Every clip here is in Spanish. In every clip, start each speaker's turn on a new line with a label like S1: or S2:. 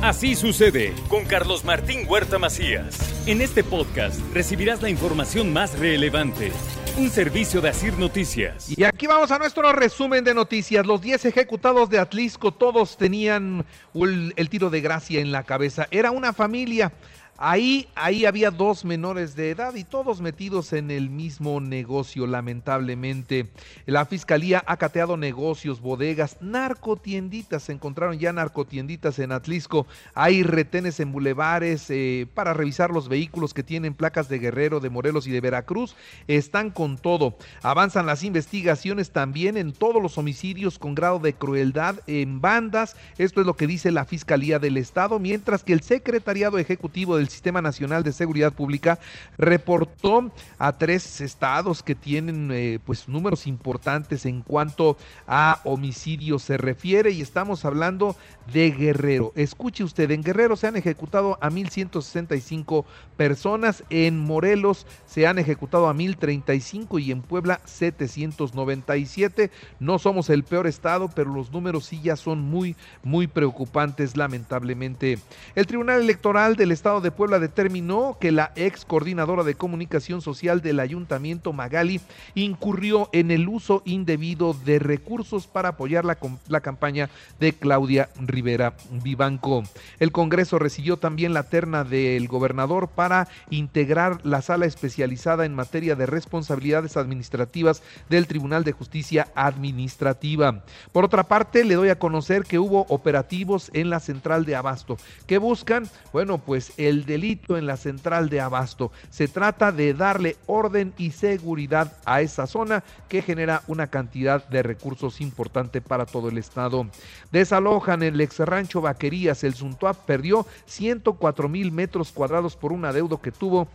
S1: Así sucede con Carlos Martín Huerta Macías. En este podcast recibirás la información más relevante. Un servicio de Asir Noticias.
S2: Y aquí vamos a nuestro resumen de noticias. Los 10 ejecutados de Atlisco todos tenían el, el tiro de gracia en la cabeza. Era una familia. Ahí, ahí había dos menores de edad y todos metidos en el mismo negocio, lamentablemente. La fiscalía ha cateado negocios, bodegas, narcotienditas. Se encontraron ya narcotienditas en Atlisco. Hay retenes en bulevares eh, para revisar los vehículos que tienen placas de Guerrero, de Morelos y de Veracruz. Están con todo. Avanzan las investigaciones también en todos los homicidios con grado de crueldad en bandas. Esto es lo que dice la Fiscalía del Estado, mientras que el Secretariado Ejecutivo del Sistema Nacional de Seguridad Pública reportó a tres estados que tienen eh, pues números importantes en cuanto a homicidios se refiere y estamos hablando de Guerrero. Escuche usted, en Guerrero se han ejecutado a 1165 personas, en Morelos se han ejecutado a 1035 y en Puebla 797. No somos el peor estado, pero los números sí ya son muy muy preocupantes lamentablemente. El Tribunal Electoral del Estado de Puebla determinó que la ex coordinadora de comunicación social del Ayuntamiento Magali incurrió en el uso indebido de recursos para apoyar la, la campaña de Claudia Rivera Vivanco. El Congreso recibió también la terna del gobernador para integrar la sala especializada en materia de responsabilidades administrativas del Tribunal de Justicia Administrativa. Por otra parte, le doy a conocer que hubo operativos en la central de Abasto. que buscan? Bueno, pues el delito en la central de Abasto. Se trata de darle orden y seguridad a esa zona que genera una cantidad de recursos importante para todo el estado. Desalojan el ex rancho Vaquerías. El Suntuap perdió 104 mil metros cuadrados por un adeudo que tuvo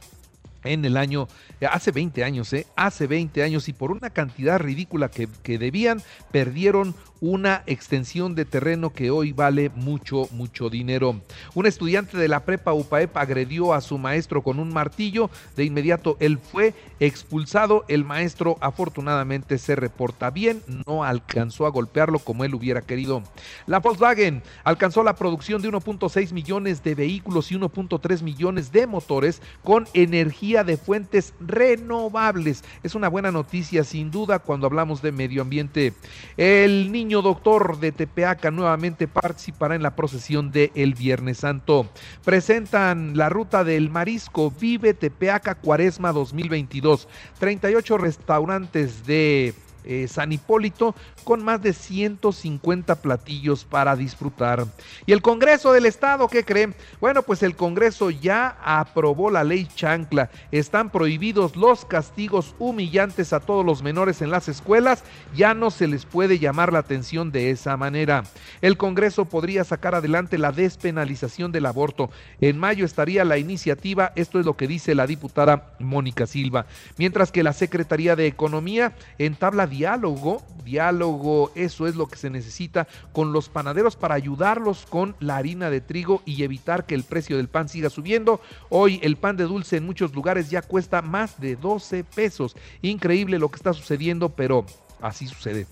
S2: en el año, hace 20 años, ¿eh? hace 20 años y por una cantidad ridícula que debían, perdieron una extensión de terreno que hoy vale mucho, mucho dinero. Un estudiante de la prepa UPAEP agredió a su maestro con un martillo. De inmediato él fue expulsado. El maestro afortunadamente se reporta bien. No alcanzó a golpearlo como él hubiera querido. La Volkswagen alcanzó la producción de 1.6 millones de vehículos y 1.3 millones de motores con energía de fuentes renovables. Es una buena noticia sin duda cuando hablamos de medio ambiente. El niño doctor de Tepeaca nuevamente participará en la procesión de el Viernes Santo. Presentan la ruta del marisco Vive Tepeaca Cuaresma 2022. 38 restaurantes de eh, San Hipólito con más de 150 platillos para disfrutar. ¿Y el Congreso del Estado qué creen? Bueno, pues el Congreso ya aprobó la ley chancla. Están prohibidos los castigos humillantes a todos los menores en las escuelas. Ya no se les puede llamar la atención de esa manera. El Congreso podría sacar adelante la despenalización del aborto. En mayo estaría la iniciativa, esto es lo que dice la diputada Mónica Silva. Mientras que la Secretaría de Economía entabla diálogo, diálogo, eso es lo que se necesita con los panaderos para ayudarlos con la harina de trigo y evitar que el precio del pan siga subiendo. Hoy el pan de dulce en muchos lugares ya cuesta más de 12 pesos. Increíble lo que está sucediendo, pero así sucede.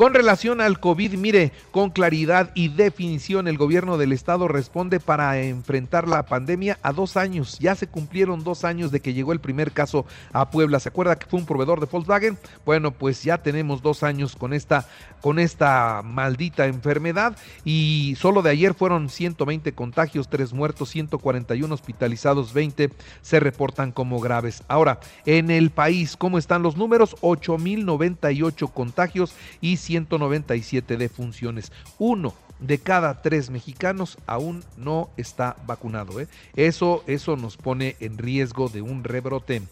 S2: Con relación al COVID, mire, con claridad y definición, el gobierno del estado responde para enfrentar la pandemia a dos años. Ya se cumplieron dos años de que llegó el primer caso a Puebla. ¿Se acuerda que fue un proveedor de Volkswagen? Bueno, pues ya tenemos dos años con esta, con esta maldita enfermedad y solo de ayer fueron 120 contagios, tres muertos, 141 hospitalizados, 20 se reportan como graves. Ahora, en el país, ¿cómo están los números? 8.098 contagios y 197 defunciones. Uno de cada tres mexicanos aún no está vacunado. ¿eh? Eso, eso nos pone en riesgo de un rebrote.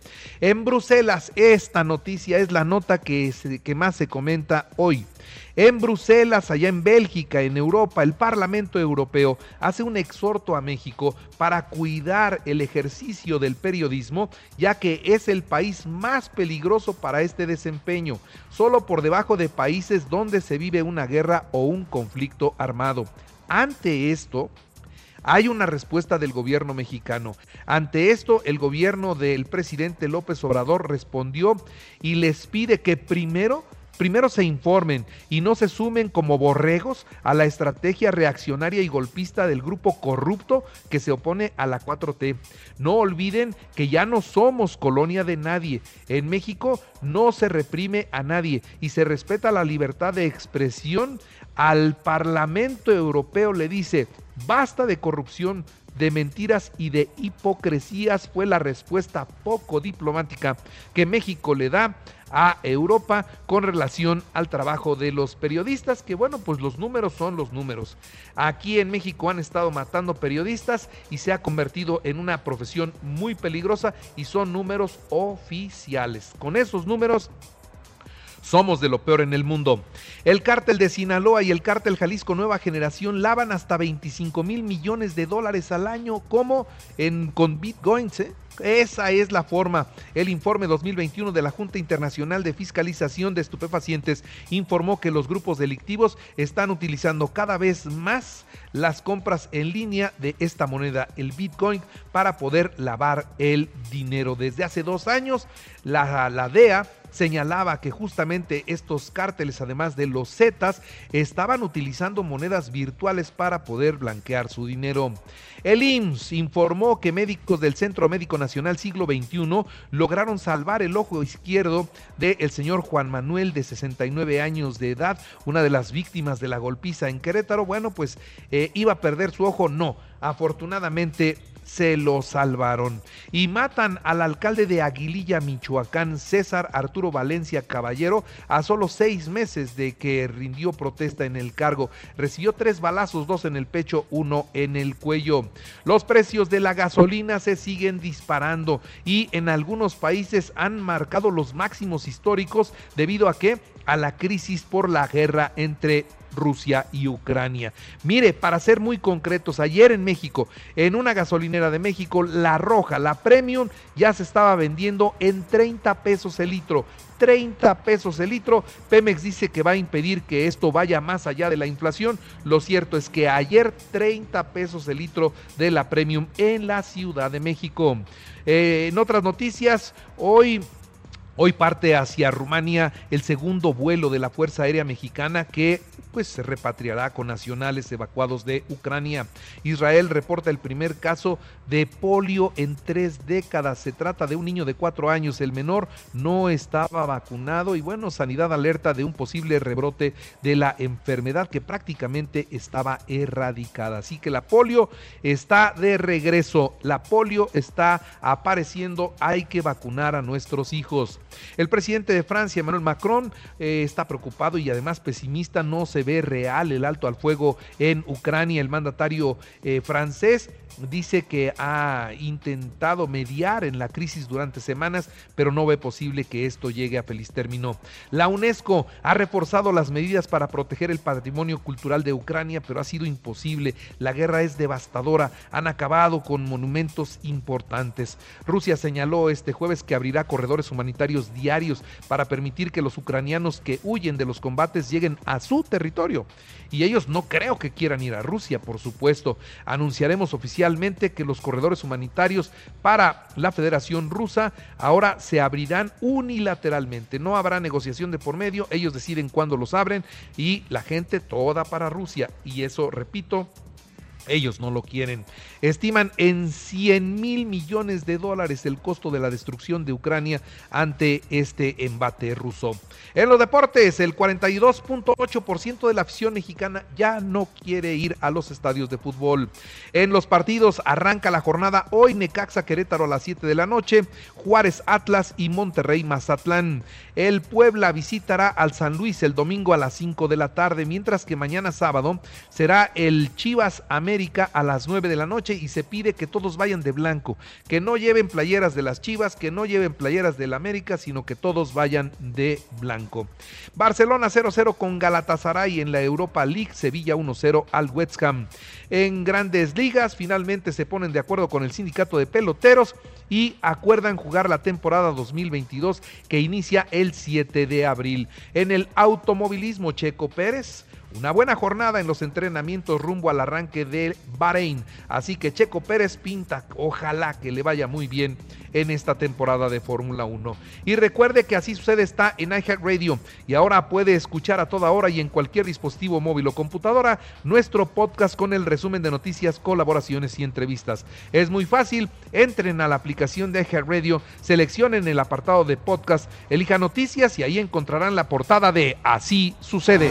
S2: En Bruselas, esta noticia es la nota que, que más se comenta hoy. En Bruselas, allá en Bélgica, en Europa, el Parlamento Europeo hace un exhorto a México para cuidar el ejercicio del periodismo, ya que es el país más peligroso para este desempeño, solo por debajo de países donde se vive una guerra o un conflicto armado. Ante esto, hay una respuesta del gobierno mexicano. Ante esto, el gobierno del presidente López Obrador respondió y les pide que primero primero se informen y no se sumen como borregos a la estrategia reaccionaria y golpista del grupo corrupto que se opone a la 4T. No olviden que ya no somos colonia de nadie. En México no se reprime a nadie y se respeta la libertad de expresión. Al Parlamento Europeo le dice, basta de corrupción, de mentiras y de hipocresías fue la respuesta poco diplomática que México le da a Europa con relación al trabajo de los periodistas, que bueno, pues los números son los números. Aquí en México han estado matando periodistas y se ha convertido en una profesión muy peligrosa y son números oficiales. Con esos números somos de lo peor en el mundo. El cártel de Sinaloa y el cártel Jalisco Nueva Generación lavan hasta 25 mil millones de dólares al año, como en, con bitcoins, ¿eh? Esa es la forma. El informe 2021 de la Junta Internacional de Fiscalización de Estupefacientes informó que los grupos delictivos están utilizando cada vez más las compras en línea de esta moneda, el Bitcoin, para poder lavar el dinero. Desde hace dos años, la, la DEA señalaba que justamente estos cárteles, además de los Zetas, estaban utilizando monedas virtuales para poder blanquear su dinero. El IMSS informó que médicos del Centro Médico Nacional Siglo XXI lograron salvar el ojo izquierdo del señor Juan Manuel de 69 años de edad, una de las víctimas de la golpiza en Querétaro. Bueno, pues eh, iba a perder su ojo, no. Afortunadamente se lo salvaron. Y matan al alcalde de Aguililla, Michoacán, César Arturo Valencia Caballero, a solo seis meses de que rindió protesta en el cargo. Recibió tres balazos, dos en el pecho, uno en el cuello. Los precios de la gasolina se siguen disparando y en algunos países han marcado los máximos históricos debido a que a la crisis por la guerra entre Rusia y Ucrania. Mire, para ser muy concretos, ayer en México, en una gasolinera de México, la roja, la premium, ya se estaba vendiendo en 30 pesos el litro. 30 pesos el litro. Pemex dice que va a impedir que esto vaya más allá de la inflación. Lo cierto es que ayer 30 pesos el litro de la premium en la Ciudad de México. Eh, en otras noticias, hoy Hoy parte hacia Rumania el segundo vuelo de la Fuerza Aérea Mexicana que pues se repatriará con nacionales evacuados de Ucrania. Israel reporta el primer caso de polio en tres décadas. Se trata de un niño de cuatro años. El menor no estaba vacunado y bueno, Sanidad alerta de un posible rebrote de la enfermedad que prácticamente estaba erradicada. Así que la polio está de regreso. La polio está apareciendo. Hay que vacunar a nuestros hijos. El presidente de Francia, Emmanuel Macron, eh, está preocupado y además pesimista. No se ve real el alto al fuego en Ucrania. El mandatario eh, francés dice que ha intentado mediar en la crisis durante semanas, pero no ve posible que esto llegue a feliz término. La UNESCO ha reforzado las medidas para proteger el patrimonio cultural de Ucrania, pero ha sido imposible. La guerra es devastadora. Han acabado con monumentos importantes. Rusia señaló este jueves que abrirá corredores humanitarios diarios para permitir que los ucranianos que huyen de los combates lleguen a su territorio. Y ellos no creo que quieran ir a Rusia, por supuesto. Anunciaremos oficialmente que los corredores humanitarios para la Federación Rusa ahora se abrirán unilateralmente. No habrá negociación de por medio, ellos deciden cuándo los abren y la gente toda para Rusia. Y eso, repito, ellos no lo quieren. Estiman en 100 mil millones de dólares el costo de la destrucción de Ucrania ante este embate ruso. En los deportes, el 42.8% de la afición mexicana ya no quiere ir a los estadios de fútbol. En los partidos arranca la jornada hoy Necaxa Querétaro a las 7 de la noche, Juárez Atlas y Monterrey Mazatlán. El Puebla visitará al San Luis el domingo a las 5 de la tarde, mientras que mañana sábado será el Chivas América a las 9 de la noche y se pide que todos vayan de blanco, que no lleven playeras de las Chivas, que no lleven playeras del América, sino que todos vayan de blanco. Barcelona 0-0 con Galatasaray en la Europa League, Sevilla 1-0 al West Ham. En grandes ligas finalmente se ponen de acuerdo con el sindicato de peloteros y acuerdan jugar la temporada 2022 que inicia el 7 de abril. En el automovilismo, Checo Pérez una buena jornada en los entrenamientos rumbo al arranque de Bahrein. Así que Checo Pérez pinta, ojalá que le vaya muy bien en esta temporada de Fórmula 1. Y recuerde que así sucede está en Radio y ahora puede escuchar a toda hora y en cualquier dispositivo móvil o computadora nuestro podcast con el resumen de noticias, colaboraciones y entrevistas. Es muy fácil, entren a la aplicación de Radio, seleccionen el apartado de podcast, elijan noticias y ahí encontrarán la portada de Así sucede.